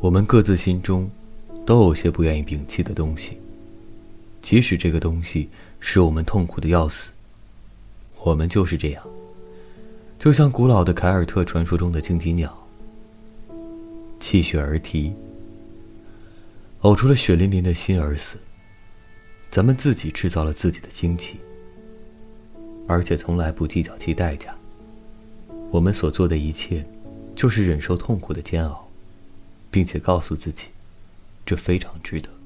我们各自心中，都有些不愿意摒弃的东西。即使这个东西使我们痛苦的要死，我们就是这样。就像古老的凯尔特传说中的荆棘鸟，泣血而啼，呕出了血淋淋的心而死。咱们自己制造了自己的荆棘，而且从来不计较其代价。我们所做的一切，就是忍受痛苦的煎熬。并且告诉自己，这非常值得。